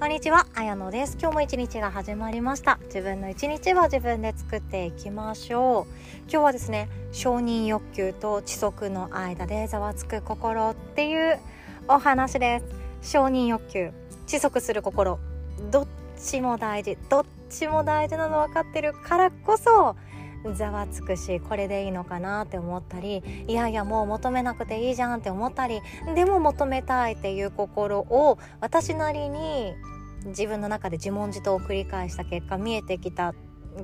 こんにちは、あやのです。今日も一日が始まりました。自分の一日は自分で作っていきましょう。今日はですね、承認欲求と知足の間でざわつく心っていうお話です。承認欲求、知足する心、どっちも大事、どっちも大事なの分かってるからこそ、ざわつくしこれでいいのかなって思ったりいやいやもう求めなくていいじゃんって思ったりでも求めたいっていう心を私なりに自分の中で自問自答を繰り返した結果見えてきた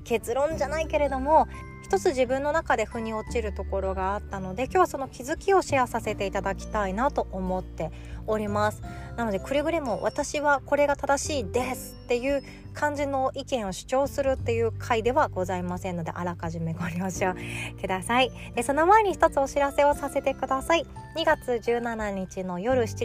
結論じゃないけれども一つ自分の中で腑に落ちるところがあったので今日はその気づきをシェアさせていただきたいなと思っております。なのでくれぐれも私はこれが正しいですっていう感じの意見を主張するっていう回ではございませんのであらかじめご了承ください。でその前に一つお知らせをさせてください。2月17日の夜7時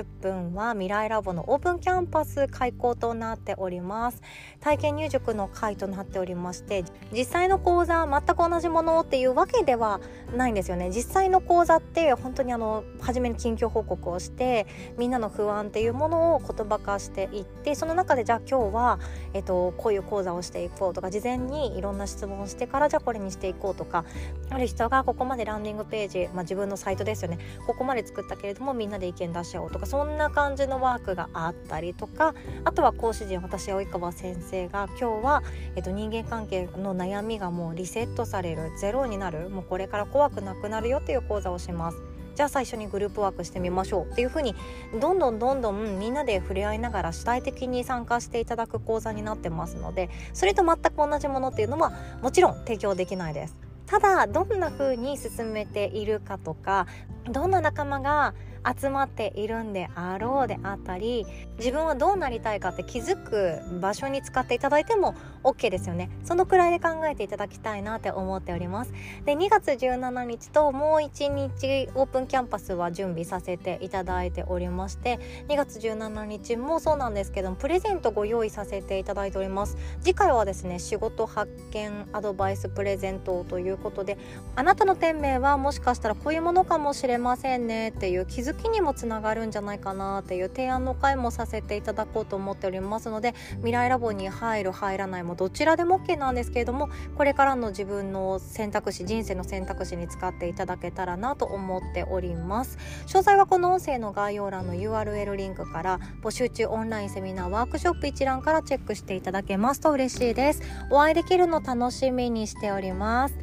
30分は未来ラボのオープンキャンパス開講となっております。体験入塾の会となっておりまして実際の講座全く同じものっていうわけではないんですよね。実際の講座って本当にあの初めに近況報告をしてみんなの不安っていうものを言葉化していってその中でじゃあ今日は、えっと、こういう講座をしていこうとか事前にいろんな質問をしてからじゃあこれにしていこうとかある人がここまでランディングページ、まあ、自分のサイトですよね。ここまで作ったけれどもみんなで意見出し合おうとかそんな感じのワークがあったりとかあとは講師陣私及川先生が今日は、えっと、人間関係の悩みがもうリセットされるゼロになるもうこれから怖くなくなるよっていう講座をします。じゃあ最初にグループワークしてみましょうっていう風にどんどんどんどんみんなで触れ合いながら主体的に参加していただく講座になってますのでそれと全く同じものっていうのはもちろん提供できないです。ただどんな風に進めているかとかどんな仲間が集まっているんであろうであったり自分はどうなりたいかって気づく場所に使っていただいても OK ですよね。そのくらいで考えていただきたいなって思っております。で2月17日ともう1日オープンキャンパスは準備させていただいておりまして2月17日もそうなんですけどもプレゼントご用意させていただいております。次回はですね仕事発見アドバイスプレゼントということであなたの店名はもしかしたらこういうものかもしれませんねっていう気づきにもつながるんじゃないかなっていう提案の会もさせていただこうと思っておりますので未来ラボに入る入らないもどちらでも OK なんですけれどもこれからの自分の選択肢人生の選択肢に使っていただけたらなと思っております。詳細はこの音声の概要欄の URL リンクから募集中オンラインセミナーワークショップ一覧からチェックしていただけますと嬉しいです。お会いできるの楽しみにしております。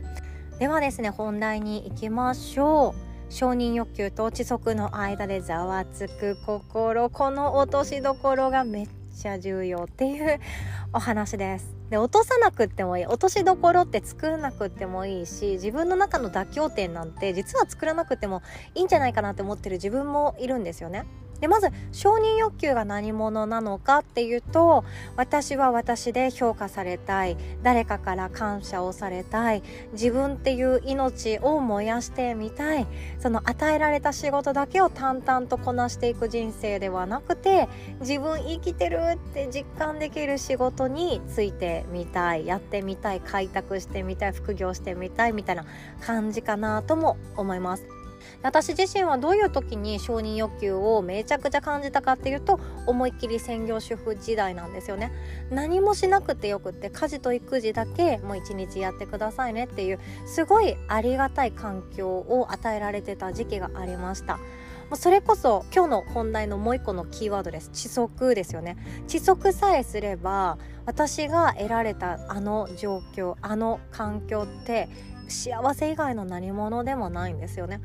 ではですね本題に行きましょう。承認欲求と知足の間でざわつく心この落としどころがめっちゃ重要っていうお話です。で落とさなくってもいい。落としどころって作らなくってもいいし自分の中の妥協点なんて実は作らなくてもいいんじゃないかなって思ってる自分もいるんですよね。でまず承認欲求が何者なのかっていうと私は私で評価されたい。誰かから感謝をされたい。自分っていう命を燃やしてみたい。その与えられた仕事だけを淡々とこなしていく人生ではなくて自分生きてるって実感できる仕事についてみたい。やってみたい。開拓してみたい。副業してみたいみたいな感じかなとも思います。私自身はどういう時に承認欲求をめちゃくちゃ感じたかっていうと思いっきり専業主婦時代なんですよね。何もしなくてよくって家事と育児だけもう一日やってくださいねっていうすごいありがたい環境を与えられてた時期がありました。それこそ今日の本題のもう一個のキーワードです。知足ですよね。知足さえすれば私が得られたあの状況あの環境って幸せ以外の何者でもないんですよね。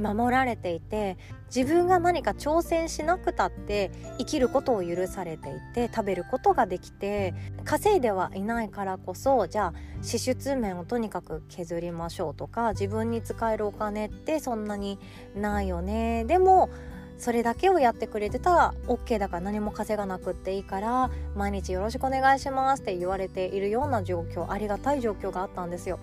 守られていて自分が何か挑戦しなくたって生きることを許されていて食べることができて稼いではいないからこそじゃあ支出面をとにかく削りましょうとか自分に使えるお金ってそんなにないよねでもそれだけをやってくれてたら OK だから何も稼がなくっていいから毎日よろしくお願いしますって言われているような状況ありがたい状況があったんですよ。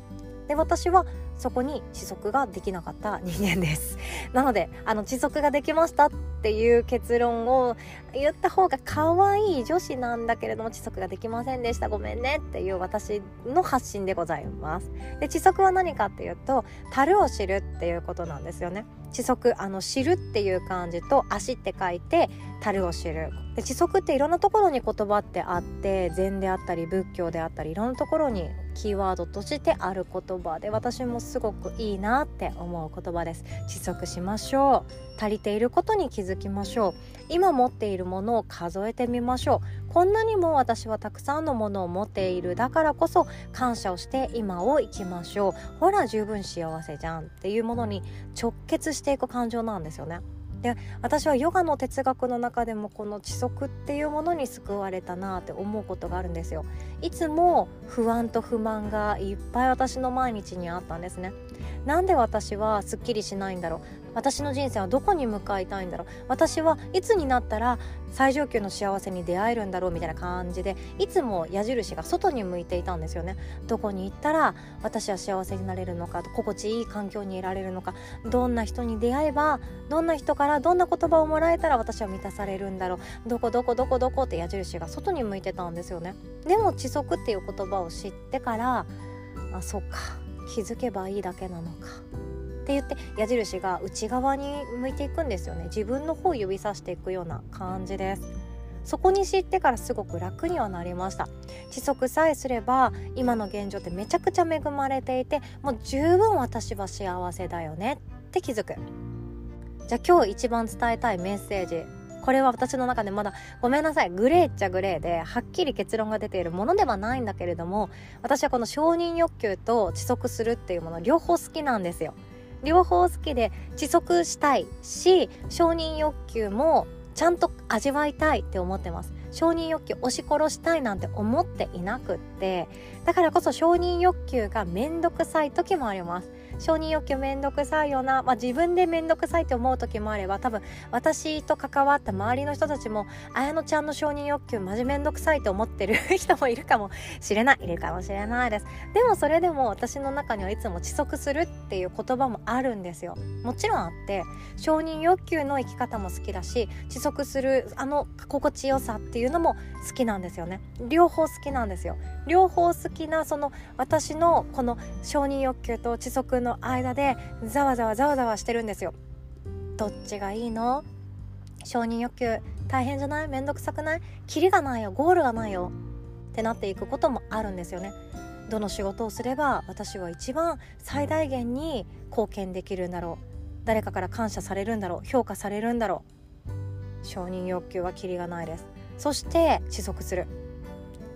で私はそこに知足ができなかった人間です。なのであの知足ができましたっていう結論を言った方が可愛い女子なんだけれども知足ができませんでした。ごめんねっていう私の発信でございます。で遅足は何かっていうと樽を知るっていうことなんですよね。知足あの知るっていう漢字と足って書いて樽を知る。で知足っていろんなところに言葉ってあって禅であったり仏教であったりいろんなところにキーワードとしてある言葉で私もすごくいいなって思う言葉です。窒息しましょう。足りていることに気づきましょう。今持っているものを数えてみましょう。こんなにも私はたくさんのものを持っている。だからこそ感謝をして今を生きましょう。ほら十分幸せじゃんっていうものに直結していく感情なんですよね。で私はヨガの哲学の中でもこの知足っていうものに救われたなって思うことがあるんですよ。いつも不安と不満がいっぱい私の毎日にあったんですね。なんで私はすっきりしないんだろう。私の人生はどこに向かいたいんだろう。私はいつになったら最上級の幸せに出会えるんだろうみたいな感じでいつも矢印が外に向いていたんですよね。どこに行ったら私は幸せになれるのか心地いい環境にいられるのかどんな人に出会えばどんな人からどんな言葉をもらえたら私は満たされるんだろう。どこどこどこどこって矢印が外に向いてたんですよね。でも知足っていう言葉を知ってからあそっか気づけばいいだけなのか。って言って矢印が内側に向いていくんですよね。自分の方を指さしていくような感じです。そこに知ってからすごく楽にはなりました。知足さえすれば今の現状ってめちゃくちゃ恵まれていてもう十分私は幸せだよね。って気づく。じゃあ今日一番伝えたいメッセージ。これは私の中でまだごめんなさい。グレーっちゃグレーではっきり結論が出ているものではないんだけれども私はこの承認欲求と知足するっていうもの両方好きなんですよ。両方好きで知足したいし承認欲求もちゃんと味わいたいって思ってます。承認欲求押し殺したいなんて思っていなくって。だからこそ承認欲求がめんどくさい時もあります。承認欲求めんどくさいよな、まあ、自分でめんどくさいって思う時もあれば多分私と関わった周りの人たちも綾乃ちゃんの承認欲求マジめんどくさいと思ってる 人もいるかもしれない。いるかもしれないです。でもそれでも私の中にはいつも遅足するっていう言葉もあるんですよ。もちろんあって承認欲求の生き方も好きだし遅足するあの心地よさっていうのも好きなんですよね。両方好きなんですよ。両方好きなその私のこの承認欲求と遅足の間でざわざわざわざわしてるんですよ。どっちがいいの？承認欲求大変じゃない？めんどくさくない？キリがないよ。ゴールがないよ。ってなっていくこともあるんですよね。どの仕事をすれば私は一番最大限に貢献できるんだろう。誰かから感謝されるんだろう。評価されるんだろう。承認欲求はキリがないです。そして持続する。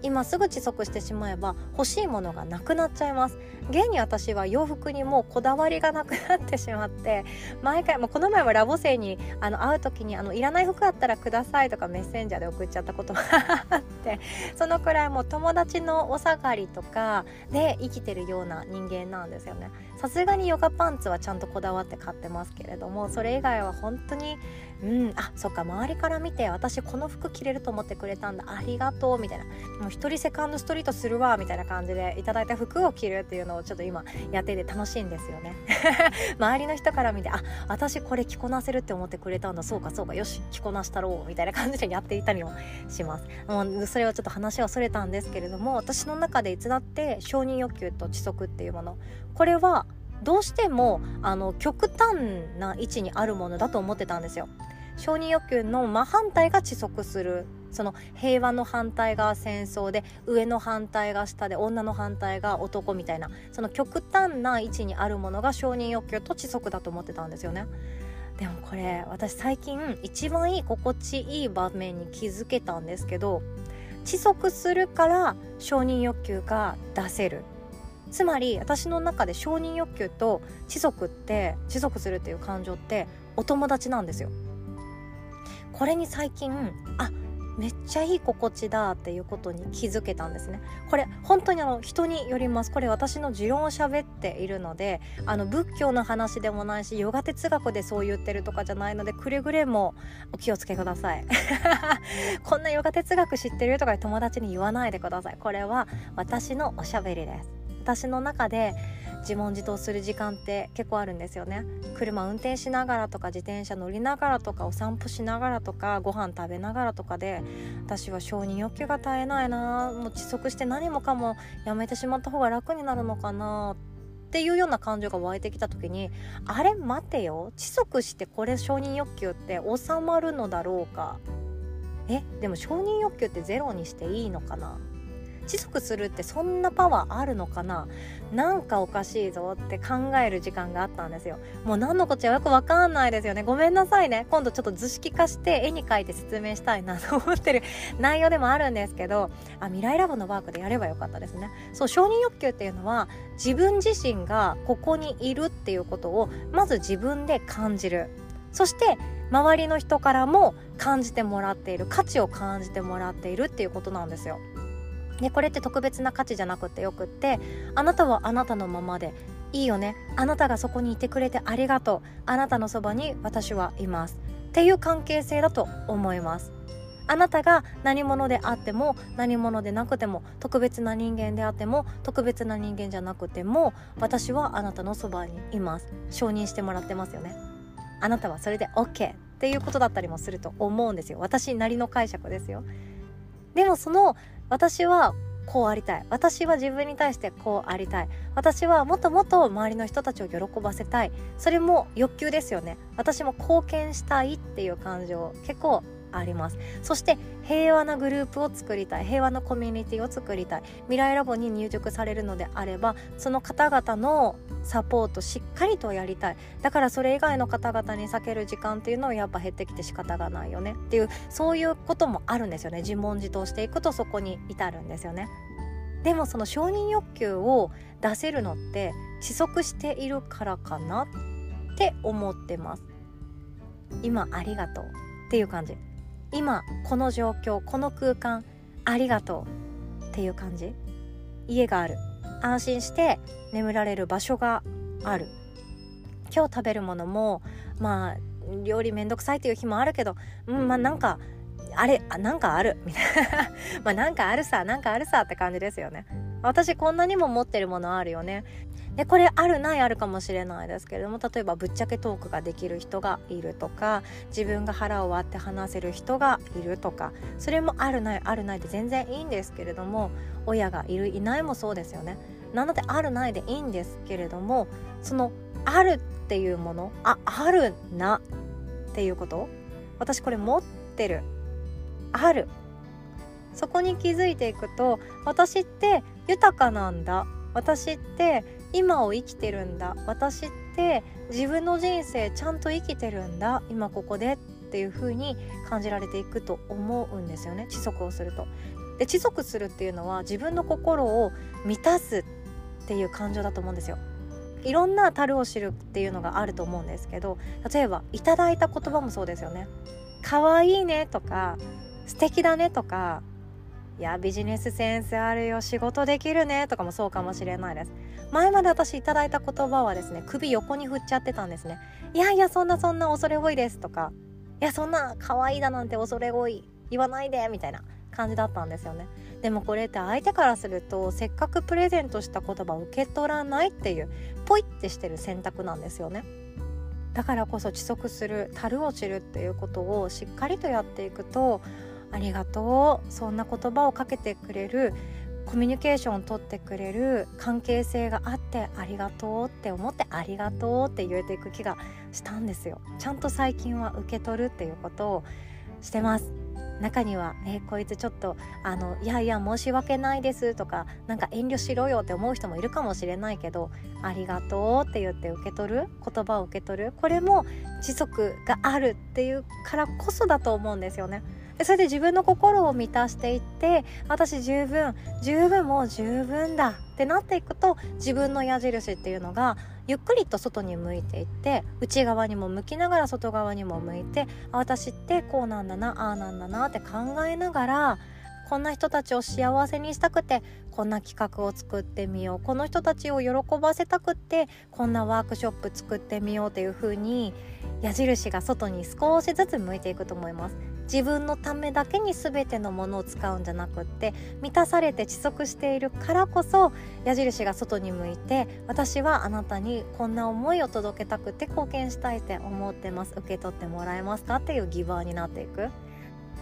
今すぐ遅足してしまえば欲しいものがなくなっちゃいます。現に私は洋服にもうこだわりがなくなってしまって毎回もうこの前はラボ生にあの会う時にあのいらない服あったらくださいとかメッセンジャーで送っちゃったことがあってそのくらいもう友達のお下がりとかで生きてるような人間なんですよね。さすがにヨガパンツはちゃんとこだわって買ってますけれどもそれ以外は本当にうんあそっか周りから見て私この服着れると思ってくれたんだありがとうみたいな。もう一人セカンドストリートするわみたいな感じでいただいた服を着るっていうのをちょっと今やってて楽しいんですよね。周りの人から見てあ私これ着こなせるって思ってくれたんだそうかそうかよし着こなしたろうみたいな感じでやっていたりもします。もうそれはちょっと話はそれたんですけれども私の中でいつだって承認欲求と知足っていうものこれはどうしてもあの極端な位置にあるものだと思ってたんですよ。承認欲求の真反対が遅足するその平和の反対が戦争で上の反対が下で女の反対が男みたいなその極端な位置にあるものが承認欲求と知足だと思ってたんですよね。でもこれ私最近一番いい心地いい場面に気づけたんですけど遅足するから承認欲求が出せるつまり私の中で承認欲求と知足って知足するっていう感情ってお友達なんですよ。これに最近あめっちゃいい心地だっていうことに気づけたんですね。これ本当にあの人によります。これ私の持論を喋っているのであの仏教の話でもないしヨガ哲学でそう言ってるとかじゃないのでくれぐれもお気をつけください。こんなヨガ哲学知ってるとか友達に言わないでください。これは私のおしゃべりです。私の中で自問自答する時間って結構あるんですよね。車運転しながらとか自転車乗りながらとかお散歩しながらとかご飯食べながらとかで私は承認欲求が絶えないな。もう窒息して何もかもやめてしまった方が楽になるのかな。っていうような感情が湧いてきた時にあれ待てよ。知足してこれ承認欲求って収まるのだろうか。えでも承認欲求ってゼロにしていいのかな。知足するってそんなパワーあるのかな？なんかおかしいぞって考える時間があったんですよ。もう何のこっちゃよくわかんないですよね。ごめんなさいね。今度ちょっと図式化して絵に描いて説明したいなと思ってる 内容でもあるんですけどあ未来ラボのワークでやればよかったですね。そう承認欲求っていうのは自分自身がここにいるっていうことをまず自分で感じる。そして周りの人からも感じてもらっている価値を感じてもらっているっていうことなんですよ。でこれって特別な価値じゃなくてよくってあなたはあなたのままでいいよね。あなたがそこにいてくれてありがとう。あなたのそばに私はいます。っていう関係性だと思います。あなたが何者であっても何者でなくても特別な人間であっても特別な人間じゃなくても私はあなたのそばにいます。承認してもらってますよね。あなたはそれで OK っていうことだったりもすると思うんですよ。私なりの解釈ですよ。でもその私はこうありたい。私は自分に対してこうありたい。私はもっともっと周りの人たちを喜ばせたい。それも欲求ですよね。私も貢献したいっていう感情。結構あります。そして平和なグループを作りたい。平和なコミュニティを作りたい。未来ラボに入塾されるのであればその方々のサポートしっかりとやりたい。だからそれ以外の方々に避ける時間っていうのはやっぱ減ってきて仕方がないよね。っていうそういうこともあるんですよね。自問自答していくとそこに至るんですよね。でもその承認欲求を出せるのって窒息しているからかなって思ってます。今ありがとう。っていう感じ。今この状況この空間ありがとうっていう感じ。家がある。安心して眠られる場所がある。今日食べるものもまあ料理めんどくさいっていう日もあるけどうんまあなんかあれなんかある。みたいな。まあなんかあるさなんかあるさって感じですよね。私こんなにも持ってるものあるよね。でこれあるないあるかもしれないですけれども例えばぶっちゃけトークができる人がいるとか自分が腹を割って話せる人がいるとかそれもあるないあるないで全然いいんですけれども親がいるいないもそうですよね。なのであるないでいいんですけれどもそのあるっていうものああるなっていうこと私これ持ってるある。そこに気づいていくと私って豊かなんだ私って今を生きてるんだ私って自分の人生ちゃんと生きてるんだ今ここでっていう風に感じられていくと思うんですよね知足をすると。で知足するっていうのは自分の心を満たすっていう感情だと思うんですよ。いろんな樽を知るっていうのがあると思うんですけど例えばいただいた言葉もそうですよね。可愛いねとか素敵だねとかいやビジネスセンスあるよ仕事できるねとかもそうかもしれないです。前まで私いただいた言葉はですね首横に振っちゃってたんですねいやいやそんなそんな恐れ多いですとかいやそんな可愛いだなんて恐れ多い言わないでみたいな感じだったんですよね。でもこれって相手からするとせっかくプレゼントした言葉を受け取らないっていうポイってしてる選択なんですよね。だからこそ知足する樽を知るっていうことをしっかりとやっていくとありがとう。そんな言葉をかけてくれるコミュニケーションをとってくれる関係性があってありがとうって思ってありがとうって言えていく気がしたんですよ。ちゃんと最近は受け取るっていうことをしてます。中には、えこいつちょっとあのいやいや申し訳ないですとかなんか遠慮しろよって思う人もいるかもしれないけどありがとうって言って受け取る言葉を受け取る。これも知足があるっていうからこそだと思うんですよね。それで自分の心を満たしていって私十分十分もう十分だってなっていくと自分の矢印っていうのがゆっくりと外に向いていって内側にも向きながら外側にも向いて私ってこうなんだなああなんだなって考えながらこんな人たちを幸せにしたくてこんな企画を作ってみようこの人たちを喜ばせたくてこんなワークショップ作ってみようっていう風に矢印が外に少しずつ向いていくと思います。自分のためだけに全てのものを使うんじゃなくって満たされて窒息しているからこそ矢印が外に向いて私はあなたにこんな思いを届けたくて貢献したいって思ってます受け取ってもらえますかっていうギバーになっていく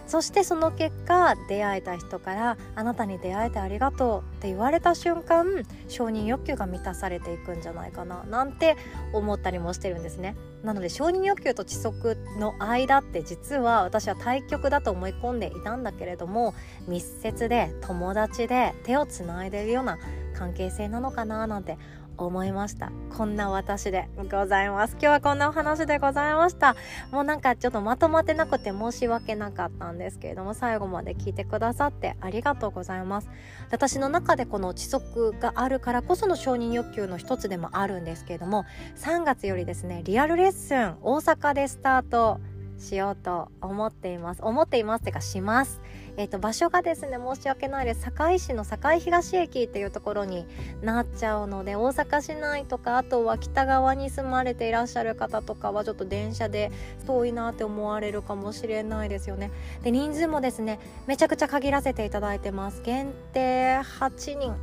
そしてその結果出会えた人から「あなたに出会えてありがとう」って言われた瞬間承認欲求が満たされていくんじゃないかななんて思ったりもしてるんですね。なので承認欲求と知足の間って実は私は対極だと思い込んでいたんだけれども密接で友達で手をつないでるような関係性なのかななんて思いました。こんな私でございます。今日はこんなお話でございました。もうなんかちょっとまとまってなくて申し訳なかったんですけれども最後まで聞いてくださってありがとうございます。私の中でこの知足があるからこその承認欲求の一つでもあるんですけれども3月よりですねリアルレッスン大阪でスタートしようと思っています。思っていますてかします。えーと、場所がですね申し訳ないです堺市の堺東駅っていうところになっちゃうので大阪市内とかあとは北側に住まれていらっしゃる方とかはちょっと電車で遠いなって思われるかもしれないですよね。で人数もですねめちゃくちゃ限らせていただいてます。限定8人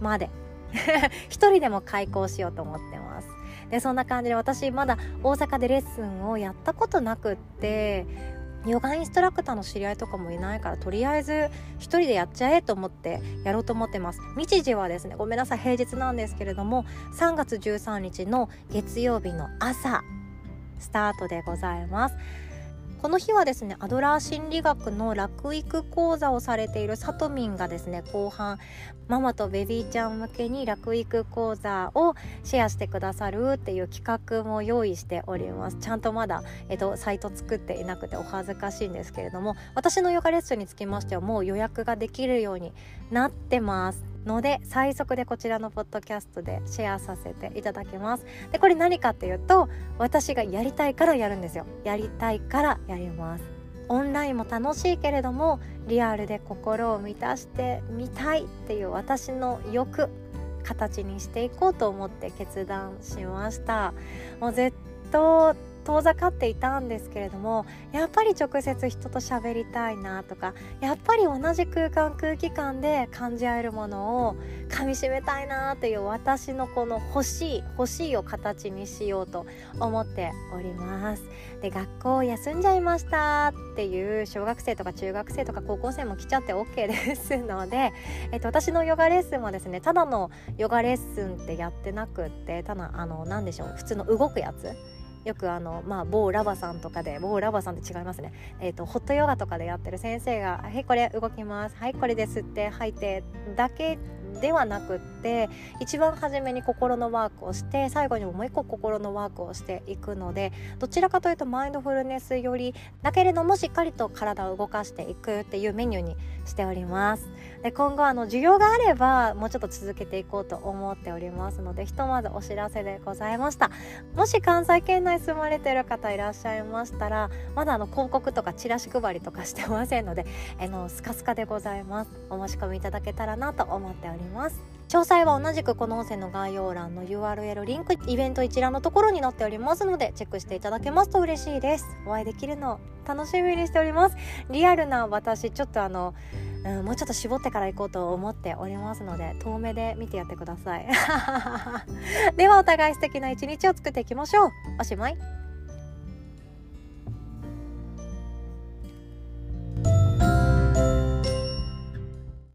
まで。1人でも開講しようと思ってます。でそんな感じで私まだ大阪でレッスンをやったことなくってヨガインストラクターの知り合いとかもいないからとりあえず一人でやっちゃえと思ってやろうと思ってます。日時はですねごめんなさい平日なんですけれども3月13日の月曜日の朝スタートでございます。この日はですねアドラー心理学の楽育講座をされているさとみんがですね後半ママとベビーちゃん向けに楽育講座をシェアしてくださるっていう企画も用意しております。ちゃんとまだ、えっと、サイト作っていなくてお恥ずかしいんですけれども私のヨガレッスンにつきましてはもう予約ができるようになってます。ので最速でこちらのポッドキャストでシェアさせていただきます。でこれ何かっていうと私がやりたいからやるんですよ。やりたいからやります。オンラインも楽しいけれどもリアルで心を満たしてみたいっていう私の欲形にしていこうと思って決断しました。もうずっと遠ざかっていたんですけれどもやっぱり直接人と喋りたいなとかやっぱり同じ空間空気感で感じ合えるものをかみしめたいなという私のこの欲しい欲しいを形にしようと思っております。で学校休んじゃいましたっていう小学生とか中学生とか高校生も来ちゃって OK ですので、えっと、私のヨガレッスンはですねただのヨガレッスンってやってなくってただあの何でしょう普通の動くやつよくあの、まあ、某ラバさんとかで某ラバさんって違いますね、えーと、ホットヨガとかでやってる先生が「はいこれ動きます。はいこれで吸って吐いて」だけではなくって一番初めに心のワークをして最後にももう一個心のワークをしていくのでどちらかというとマインドフルネスよりだけれどもしっかりと体を動かしていくっていうメニューにしております。で今後あの需要があればもうちょっと続けていこうと思っておりますのでひとまずお知らせでございました。もし関西圏内住まれてる方いらっしゃいましたらまだあの広告とかチラシ配りとかしてませんのであのスカスカでございます。お申し込みいただけたらなと思っております。詳細は同じくこの音声の概要欄の URL リンクイベント一覧のところに載っておりますのでチェックしていただけますと嬉しいです。お会いできるの楽しみにしております。リアルな私ちょっとあのうん、もうちょっと絞ってから行こうと思っておりますので遠目で見てやってください。ではお互い素敵な一日を作っていきましょう。おしまい。